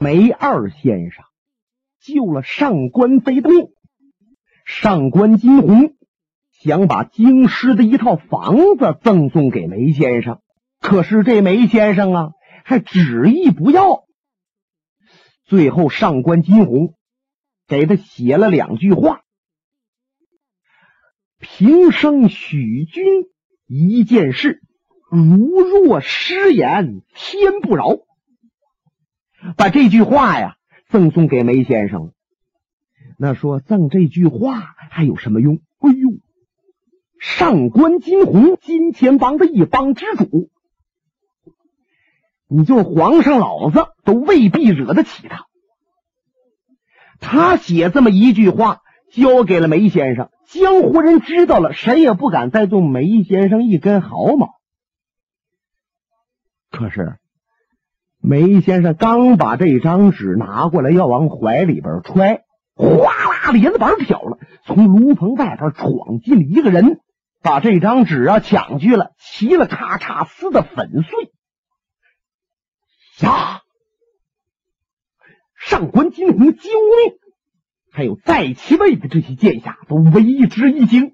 梅二先生救了上官飞的命。上官金鸿想把京师的一套房子赠送给梅先生，可是这梅先生啊，还执意不要。最后，上官金鸿给他写了两句话：“平生许君一件事，如若失言，天不饶。”把这句话呀赠送给梅先生。那说赠这句话还有什么用？哎呦，上官金鸿金钱帮的一帮之主。你就皇上老子都未必惹得起他。他写这么一句话，交给了梅先生。江湖人知道了，谁也不敢再动梅先生一根毫毛。可是，梅先生刚把这张纸拿过来，要往怀里边揣，哗啦，帘子板飘了，从炉棚外边闯进了一个人，把这张纸啊抢去了，齐了咔嚓撕的粉碎。呀！上官金鸿救命，还有在其位的这些剑侠都为之一惊。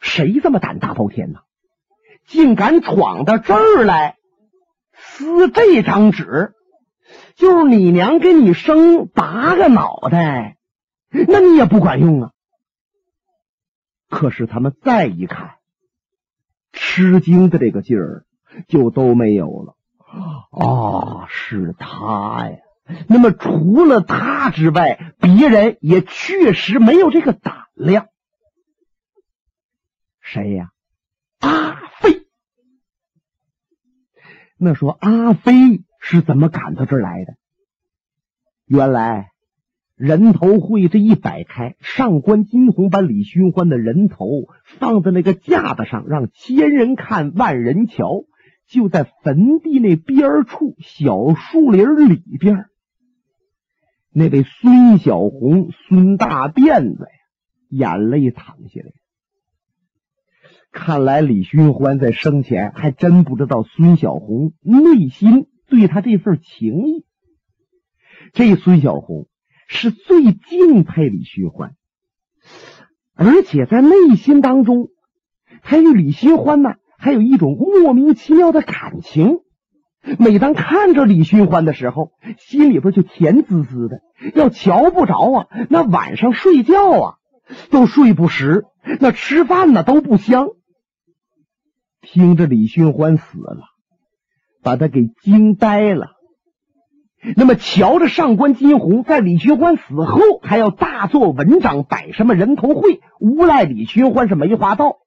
谁这么胆大包天呢？竟敢闯到这儿来撕这张纸？就是你娘给你生八个脑袋，那你也不管用啊！可是他们再一看，吃惊的这个劲儿就都没有了。啊，是他呀！那么除了他之外，别人也确实没有这个胆量。谁呀？啊。那说阿飞是怎么赶到这儿来的？原来人头会这一摆开，上官金鸿把李寻欢的人头放在那个架子上，让千人看万人瞧。就在坟地那边处小树林里边，那位孙小红孙大辫子呀，眼泪淌下来。看来李寻欢在生前还真不知道孙小红内心对他这份情谊。这孙小红是最敬佩李寻欢，而且在内心当中，他与李寻欢呢。还有一种莫名其妙的感情，每当看着李寻欢的时候，心里边就甜滋滋的。要瞧不着啊，那晚上睡觉啊都睡不实，那吃饭呢都不香。听着李寻欢死了，把他给惊呆了。那么瞧着上官金鸿在李寻欢死后还要大做文章，摆什么人头会，诬赖李寻欢是梅花道。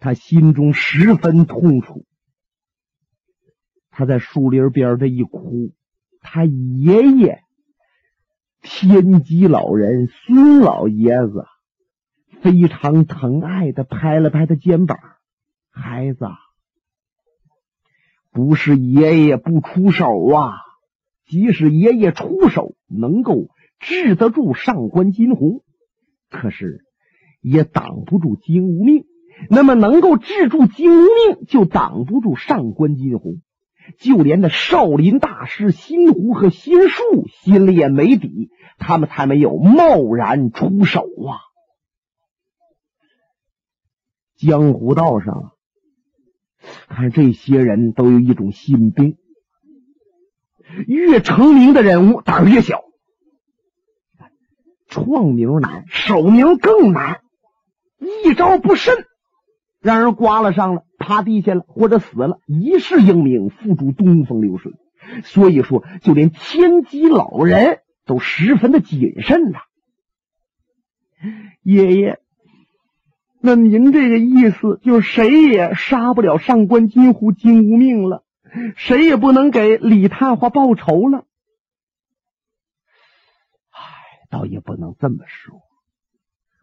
他心中十分痛楚，他在树林边这一哭，他爷爷天机老人孙老爷子非常疼爱的拍了拍他肩膀：“孩子，不是爷爷不出手啊，即使爷爷出手，能够治得住上官金鸿，可是也挡不住金无命。”那么能够治住金无命，就挡不住上官金鸿。就连那少林大师心湖和心术心里也没底，他们才没有贸然出手啊。江湖道上，看这些人都有一种心病，越成名的人物胆越小，创名难，守名更难，一招不慎。让人刮了伤了，趴地下了，或者死了，一世英名付诸东风流水。所以说，就连天机老人都十分的谨慎呐。爷爷，那您这个意思，就是谁也杀不了上官金虎金无命了，谁也不能给李探花报仇了。唉，倒也不能这么说。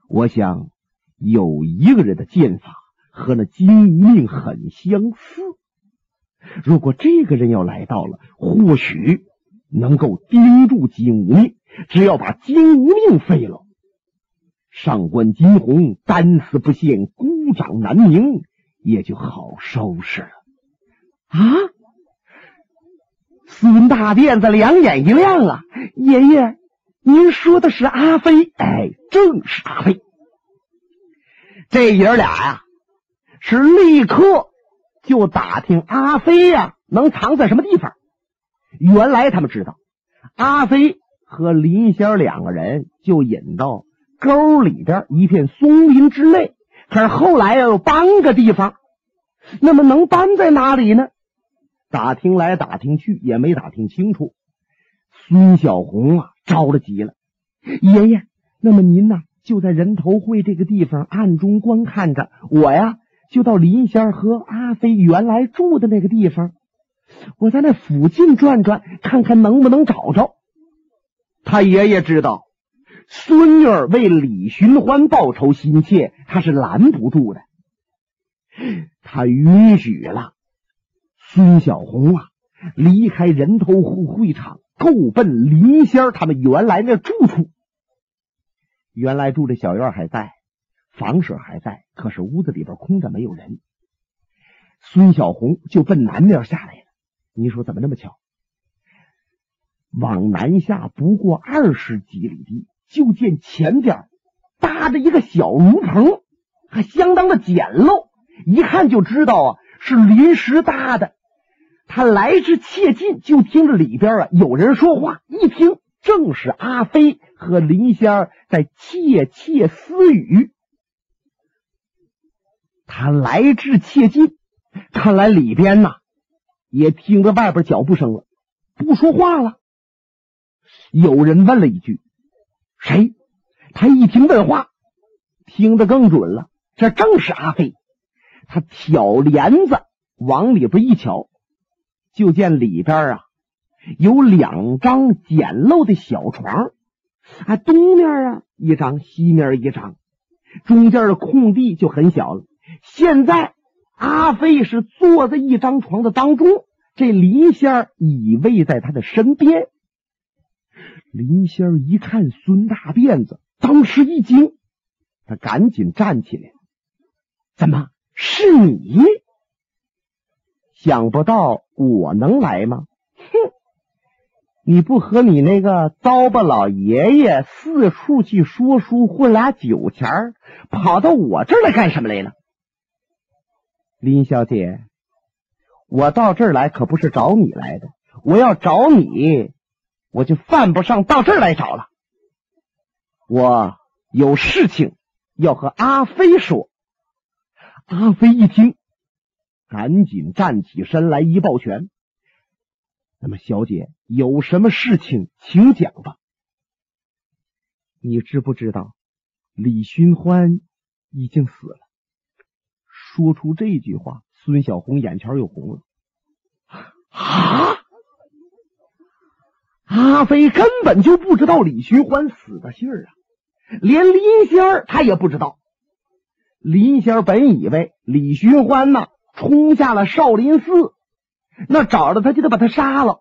我想有一个人的剑法。和那金无命很相似。如果这个人要来到了，或许能够盯住金无命。只要把金无命废了，上官金鸿单丝不现，孤掌难鸣，也就好收拾了。啊！孙大辫子两眼一亮啊，爷爷，您说的是阿飞？哎，正是阿飞。这爷俩呀，是立刻就打听阿飞呀能藏在什么地方。原来他们知道，阿飞和林仙两个人就引到沟里边一片松林之内。可是后来要搬个地方，那么能搬在哪里呢？打听来打听去也没打听清楚。孙小红啊，着了急了，爷爷，那么您呢，就在人头会这个地方暗中观看着，我呀就到林仙和阿飞原来住的那个地方，我在那附近转转，看看能不能找着。他爷爷知道。孙女儿为李寻欢报仇心切，他是拦不住的。他允许了孙小红啊离开人头户会场，够奔林仙他们原来那住处。原来住的小院还在，房舍还在，可是屋子里边空着，没有人。孙小红就奔南面下来了。你说怎么那么巧？往南下不过二十几里地。就见前边搭着一个小炉棚，还相当的简陋，一看就知道啊是临时搭的。他来之切近，就听着里边啊有人说话，一听正是阿飞和林仙在窃窃私语。他来之切近，看来里边呐也听着外边脚步声了，不说话了。有人问了一句。谁？他一听问话，听得更准了。这正是阿飞。他挑帘子往里边一瞧，就见里边啊有两张简陋的小床，啊，东面啊一张，西面一张，中间的空地就很小了。现在阿飞是坐在一张床的当中，这林仙倚偎在他的身边。林仙儿一看孙大辫子，当时一惊，他赶紧站起来：“怎么是你？想不到我能来吗？哼！你不和你那个糟巴老爷爷四处去说书混俩酒钱跑到我这儿来干什么来了？林小姐，我到这儿来可不是找你来的，我要找你。”我就犯不上到这儿来找了。我有事情要和阿飞说。阿飞一听，赶紧站起身来一抱拳。那么，小姐有什么事情，请讲吧。你知不知道，李寻欢已经死了？说出这句话，孙小红眼圈又红了。啊！阿飞根本就不知道李寻欢死的信儿啊，连林仙儿他也不知道。林仙儿本以为李寻欢呐冲下了少林寺，那找着他就得把他杀了，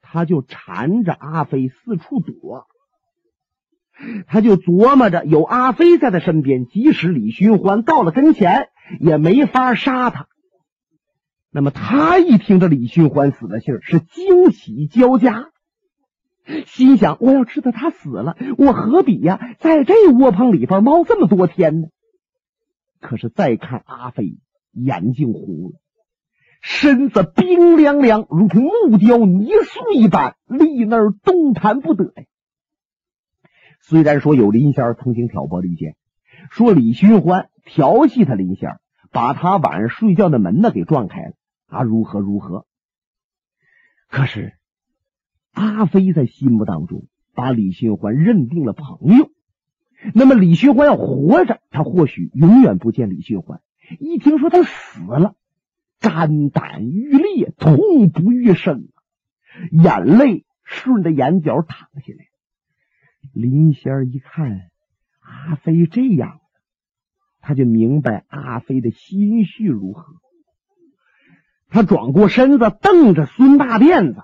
他就缠着阿飞四处躲。他就琢磨着，有阿飞在他身边，即使李寻欢到了跟前，也没法杀他。那么他一听这李寻欢死的信儿，是惊喜交加，心想：我要知道他死了，我何必呀，在这窝棚里边猫这么多天呢？可是再看阿飞，眼睛红了，身子冰凉凉，如同木雕泥塑一般，立那儿动弹不得呀。虽然说有林仙儿曾经挑拨离间，说李寻欢调戏他林仙儿把他晚上睡觉的门呢给撞开了啊，如何如何？可是阿飞在心目当中把李寻欢认定了朋友。那么李寻欢要活着，他或许永远不见李寻欢。一听说他死了，肝胆欲裂，痛不欲生，眼泪顺着眼角淌下来。林仙儿一看阿飞这样。他就明白阿飞的心绪如何。他转过身子，瞪着孙大辫子：“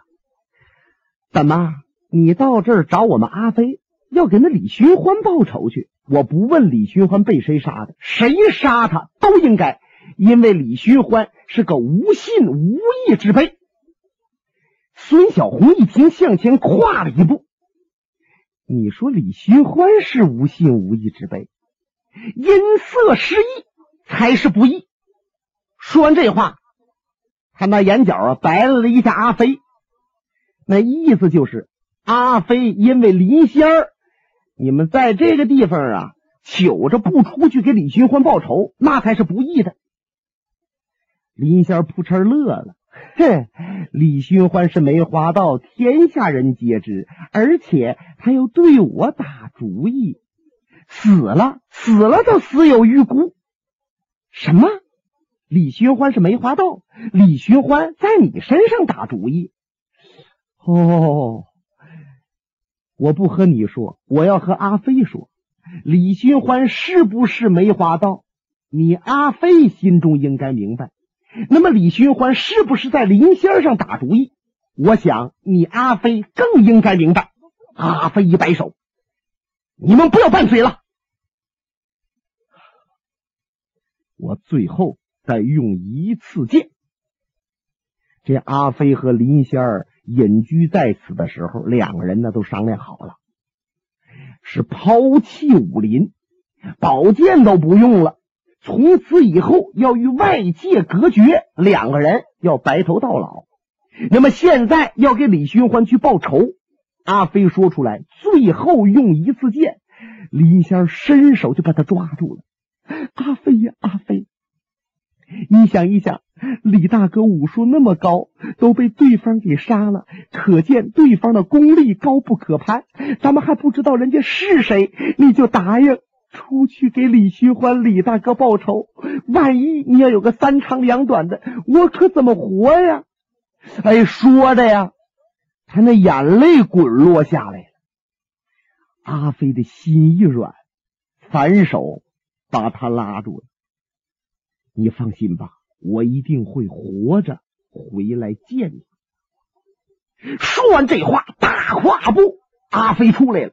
怎么，你到这儿找我们阿飞，要给那李寻欢报仇去？我不问李寻欢被谁杀的，谁杀他都应该，因为李寻欢是个无信无义之辈。孙小红一听，向前跨了一步。你说李寻欢是无信无义之辈，因色失意才是不义。说完这话，他那眼角啊白了了一下阿飞，那意思就是阿飞因为林仙儿，你们在这个地方啊，糗着不出去给李寻欢报仇，那才是不义的。林仙儿扑哧乐了。哼，李寻欢是梅花道，天下人皆知，而且他又对我打主意，死了，死了都死有余辜。什么？李寻欢是梅花道，李寻欢在你身上打主意？哦，我不和你说，我要和阿飞说，李寻欢是不是梅花道？你阿飞心中应该明白。那么李寻欢是不是在林仙上打主意？我想你阿飞更应该明白。阿飞一摆手：“你们不要拌嘴了，我最后再用一次剑。”这阿飞和林仙儿隐居在此的时候，两个人呢都商量好了，是抛弃武林，宝剑都不用了。从此以后要与外界隔绝，两个人要白头到老。那么现在要给李寻欢去报仇，阿飞说出来，最后用一次剑，林仙伸手就把他抓住了。阿飞呀，阿飞，你想一想，李大哥武术那么高，都被对方给杀了，可见对方的功力高不可攀。咱们还不知道人家是谁，你就答应。出去给李寻欢、李大哥报仇，万一你要有个三长两短的，我可怎么活呀？哎，说的呀，他那眼泪滚落下来了。阿飞的心一软，反手把他拉住了。你放心吧，我一定会活着回来见你。说完这话，大跨步，阿飞出来了，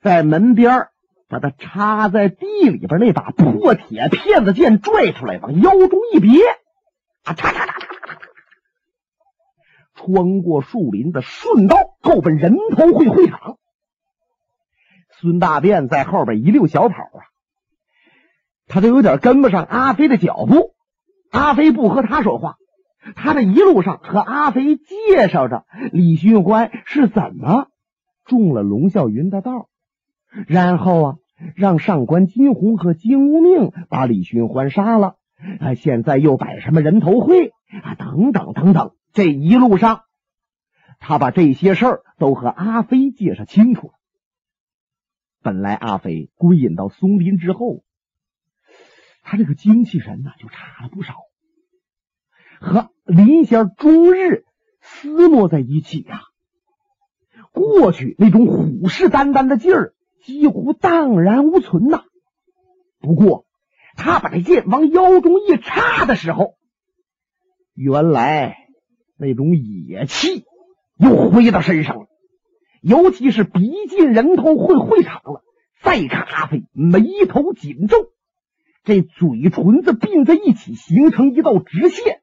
在门边把他插在地里边那把破铁片子剑拽出来，往腰中一别，啊，嚓嚓嚓嚓嚓嚓，穿过树林的，顺道够奔人头会会场。孙大便在后边一溜小跑啊，他都有点跟不上阿飞的脚步。阿飞不和他说话，他这一路上和阿飞介绍着李寻欢是怎么中了龙啸云的道，然后啊。让上官金鸿和金无命把李寻欢杀了，啊，现在又摆什么人头会啊，等等等等。这一路上，他把这些事儿都和阿飞介绍清楚了。本来阿飞归隐到松林之后，他这个精气神呢就差了不少，和林仙终日厮磨在一起呀，过去那种虎视眈眈的劲儿。几乎荡然无存呐！不过，他把这剑往腰中一插的时候，原来那种野气又回到身上了。尤其是逼近人头会会场了，再看阿飞眉头紧皱，这嘴唇子并在一起，形成一道直线。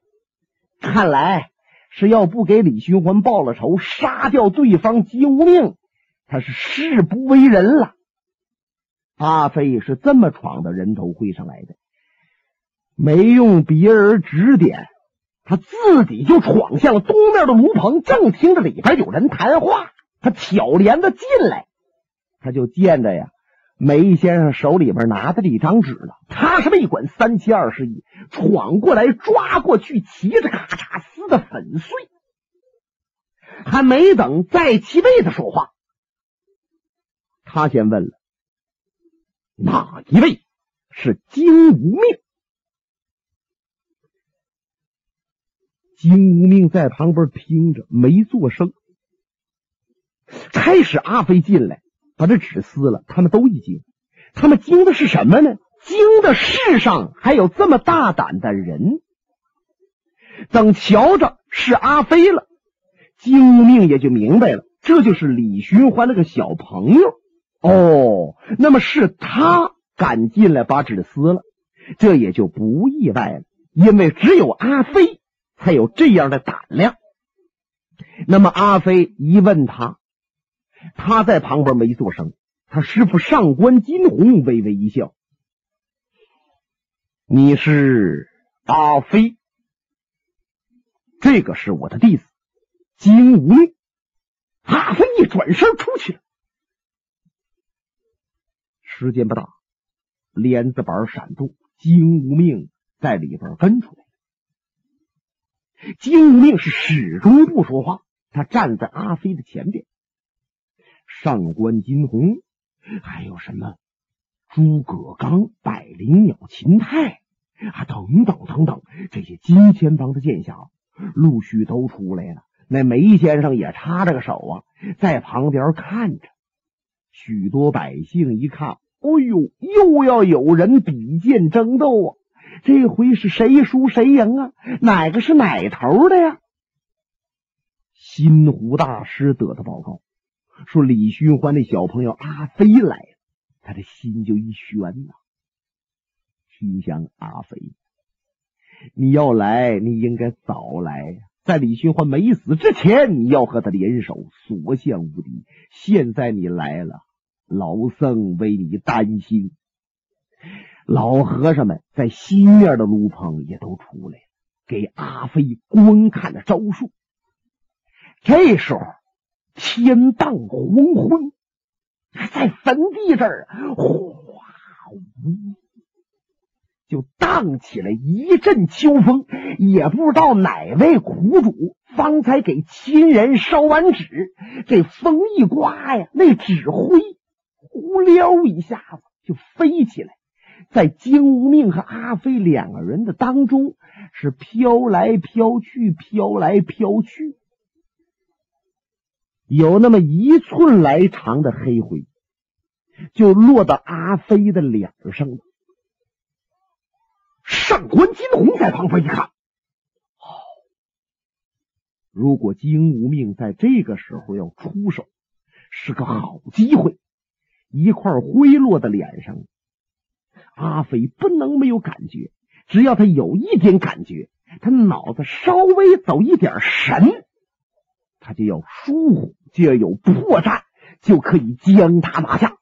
看来是要不给李寻欢报了仇，杀掉对方金无命。他是誓不为人了。阿飞是这么闯到人头会上来的，没用别人指点，他自己就闯向了东面的炉棚，正听着里边有人谈话。他挑帘子进来，他就见着呀，梅先生手里边拿着一张纸了。他是没管三七二十一，闯过来抓过去，骑着咔嚓撕的粉碎。还没等在其位的说话。他先问了：“哪一位是金无命？”金无命在旁边听着，没做声。开始阿飞进来，把这纸撕了，他们都一惊。他们惊的是什么呢？惊的世上还有这么大胆的人。等瞧着是阿飞了，金无命也就明白了，这就是李寻欢那个小朋友。哦，那么是他敢进来把纸撕了，这也就不意外了，因为只有阿飞才有这样的胆量。那么阿飞一问他，他在旁边没做声。他师傅上官金鸿微微一笑：“你是阿飞，这个是我的弟子金无命。”阿飞一转身出去了。时间不大，帘子板闪动，金无命在里边跟出来。金无命是始终不说话，他站在阿飞的前边。上官金鸿，还有什么诸葛刚、百灵鸟、秦泰啊，等等等等，这些金钱帮的剑侠陆续都出来了。那梅先生也插着个手啊，在旁边看着。许多百姓一看，哎呦，又要有人比剑争斗啊！这回是谁输谁赢啊？哪个是哪头的呀？新湖大师得到报告说，李寻欢那小朋友阿飞来了，他的心就一悬呐。心想：阿飞，你要来，你应该早来，在李寻欢没死之前，你要和他联手，所向无敌。现在你来了，老僧为你担心。老和尚们在西面的炉棚也都出来了，给阿飞观看了招数。这时候天荡黄昏，在坟地这儿，哗呜，就荡起了一阵秋风。也不知道哪位苦主方才给亲人烧完纸，这风一刮呀，那纸灰呼溜一下子就飞起来。在金无命和阿飞两个人的当中，是飘来飘去，飘来飘去，有那么一寸来长的黑灰，就落到阿飞的脸上了。上官金鸿在旁边一看，哦，如果金无命在这个时候要出手，是个好机会。一块灰落在脸上。阿飞不能没有感觉，只要他有一点感觉，他脑子稍微走一点神，他就要疏忽，就要有破绽，就可以将他拿下。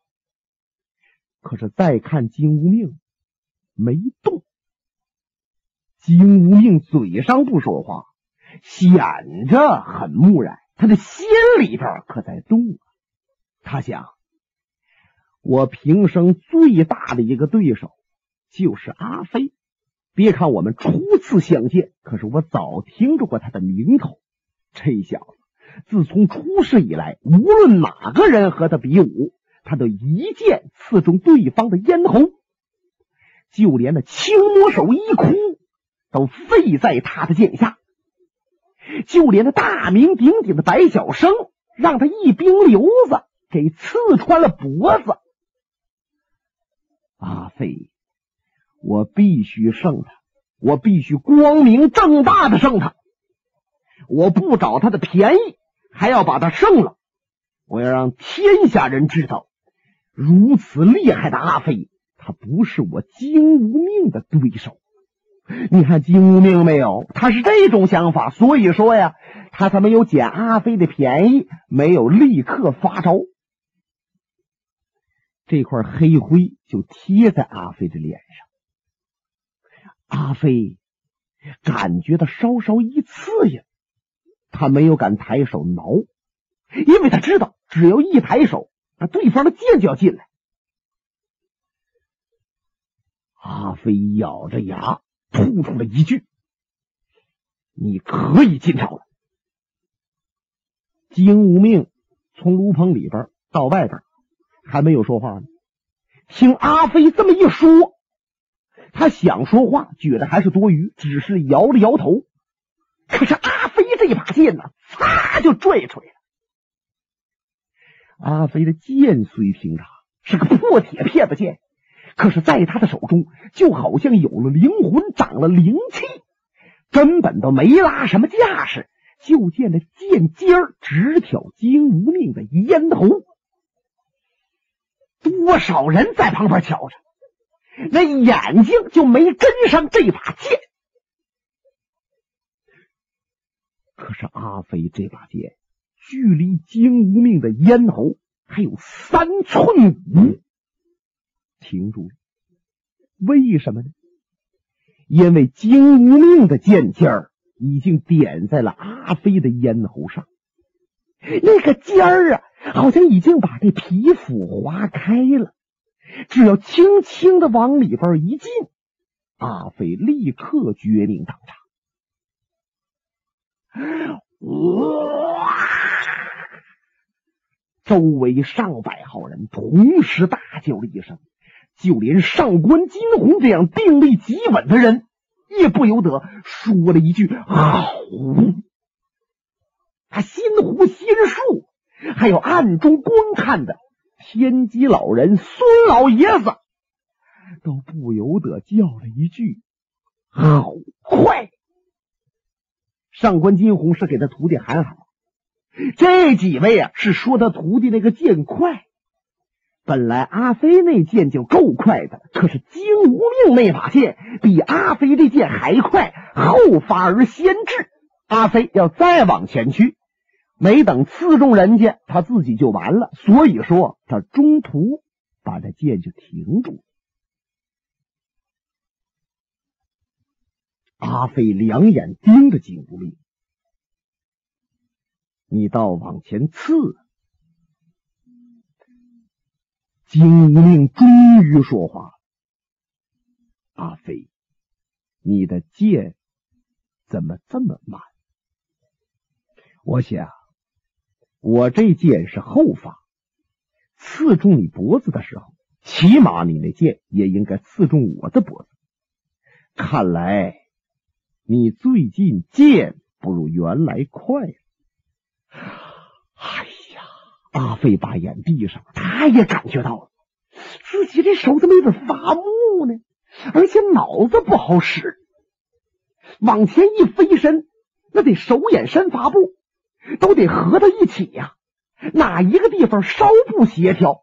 可是再看金无命，没动。金无命嘴上不说话，显着很木然，他的心里边可在动啊。他想。我平生最大的一个对手就是阿飞。别看我们初次相见，可是我早听着过他的名头。这小子自从出世以来，无论哪个人和他比武，他都一剑刺中对方的咽喉，就连那青魔手一哭都废在他的剑下，就连那大名鼎鼎的白晓生，让他一兵瘤子给刺穿了脖子。阿飞，我必须胜他，我必须光明正大的胜他。我不找他的便宜，还要把他胜了。我要让天下人知道，如此厉害的阿飞，他不是我金无命的对手。你看金无命没有？他是这种想法，所以说呀，他才没有捡阿飞的便宜，没有立刻发招。这块黑灰就贴在阿飞的脸上，阿飞感觉到稍稍一刺眼，他没有敢抬手挠，因为他知道只要一抬手，那对方的剑就要进来。阿飞咬着牙吐出了一句：“你可以进朝了。”金无命从炉棚里边到外边。还没有说话呢，听阿飞这么一说，他想说话，觉得还是多余，只是摇了摇头。可是阿飞这一把剑呢，嚓就拽出来了。阿飞的剑虽平常，是个破铁片子剑，可是在他的手中，就好像有了灵魂，长了灵气，根本都没拉什么架势，就见那剑尖儿直挑金无命的咽喉。多少人在旁边瞧着，那眼睛就没跟上这把剑。可是阿飞这把剑距离金无命的咽喉还有三寸五，停住了。为什么呢？因为金无命的剑尖儿已经点在了阿飞的咽喉上，那个尖儿啊，好像已经把这皮肤划开了。只要轻轻的往里边一进，阿飞立刻绝命当场。哇！周围上百号人同时大叫了一声，就连上官金鸿这样定力极稳的人，也不由得说了一句：“好！”他心湖心术，还有暗中观看的。天机老人孙老爷子都不由得叫了一句：“好快！”上官金鸿是给他徒弟喊好，这几位啊是说他徒弟那个剑快。本来阿飞那剑就够快的，可是金无命那把剑比阿飞这剑还快，后发而先至。阿飞要再往前去。没等刺中人家，他自己就完了。所以说，他中途把这剑就停住了。阿飞两眼盯着金无命，你倒往前刺。金无命终于说话了：“阿飞，你的剑怎么这么慢？我想。”我这剑是后发，刺中你脖子的时候，起码你那剑也应该刺中我的脖子。看来你最近剑不如原来快了。哎呀，阿飞把眼闭上，他也感觉到了自己这手怎么有点发木呢？而且脑子不好使，往前一飞身，那得手眼身发步。都得合到一起呀，哪一个地方稍不协调，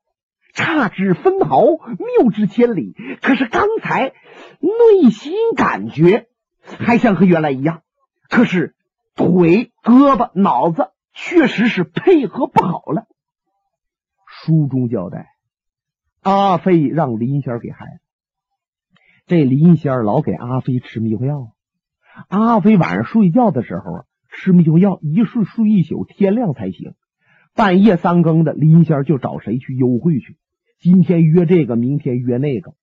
差之分毫，谬之千里。可是刚才内心感觉还像和原来一样，可是腿、胳膊、脑子确实是配合不好了。书中交代，阿飞让林仙给害了。这林仙老给阿飞吃迷糊药，阿飞晚上睡觉的时候啊。吃迷糊药，一睡睡一宿，天亮才醒。半夜三更的，林仙就找谁去幽会去？今天约这个，明天约那个。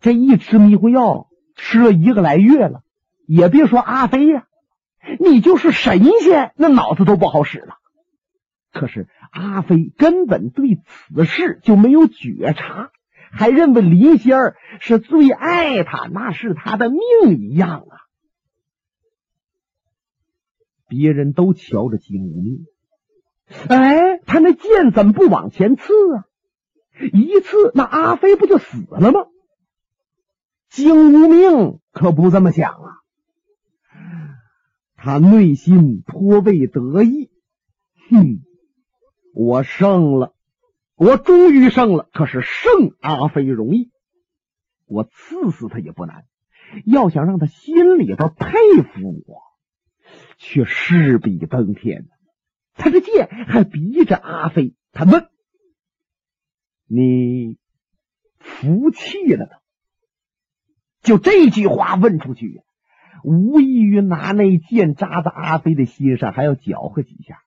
这一吃迷糊药，吃了一个来月了。也别说阿飞呀，你就是神仙，那脑子都不好使了。可是阿飞根本对此事就没有觉察，还认为林仙儿是最爱他，那是他的命一样啊。别人都瞧着金无命，哎，他那剑怎么不往前刺啊？一刺，那阿飞不就死了吗？金无命可不这么想啊，他内心颇为得意。哼，我胜了，我终于胜了。可是胜阿飞容易，我刺死他也不难。要想让他心里边佩服我。却势比登天，他这剑还逼着阿飞。他问：“你服气了吗？”就这句话问出去，无异于拿那剑扎在阿飞的心上，还要搅和几下。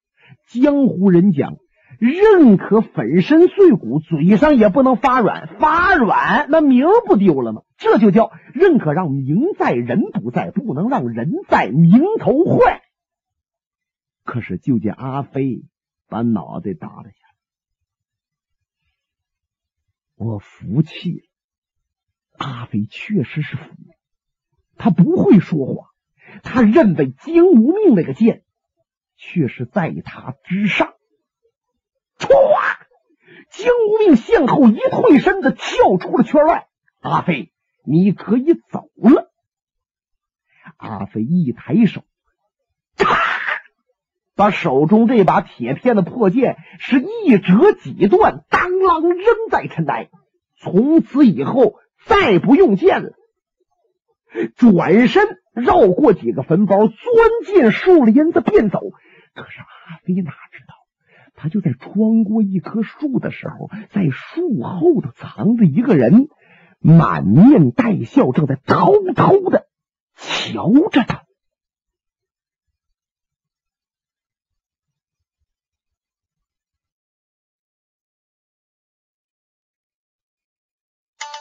江湖人讲，认可粉身碎骨，嘴上也不能发软，发软那名不丢了吗？这就叫认可，让名在人不在，不能让人在名头坏。可是，就见阿飞把脑袋耷拉下来，我服气了。阿飞确实是服，他不会说谎，他认为金无命那个剑确实在他之上。唰，金无命向后一退身子，跳出了圈外。阿飞，你可以走了。阿飞一抬手啪把手中这把铁片的破剑是一折几段当啷扔在尘埃。从此以后再不用剑了。转身绕过几个坟包钻进树林子便走。可是阿飞哪知道他就在穿过一棵树的时候在树后头藏着一个人。满面带笑正在偷偷的瞧着他。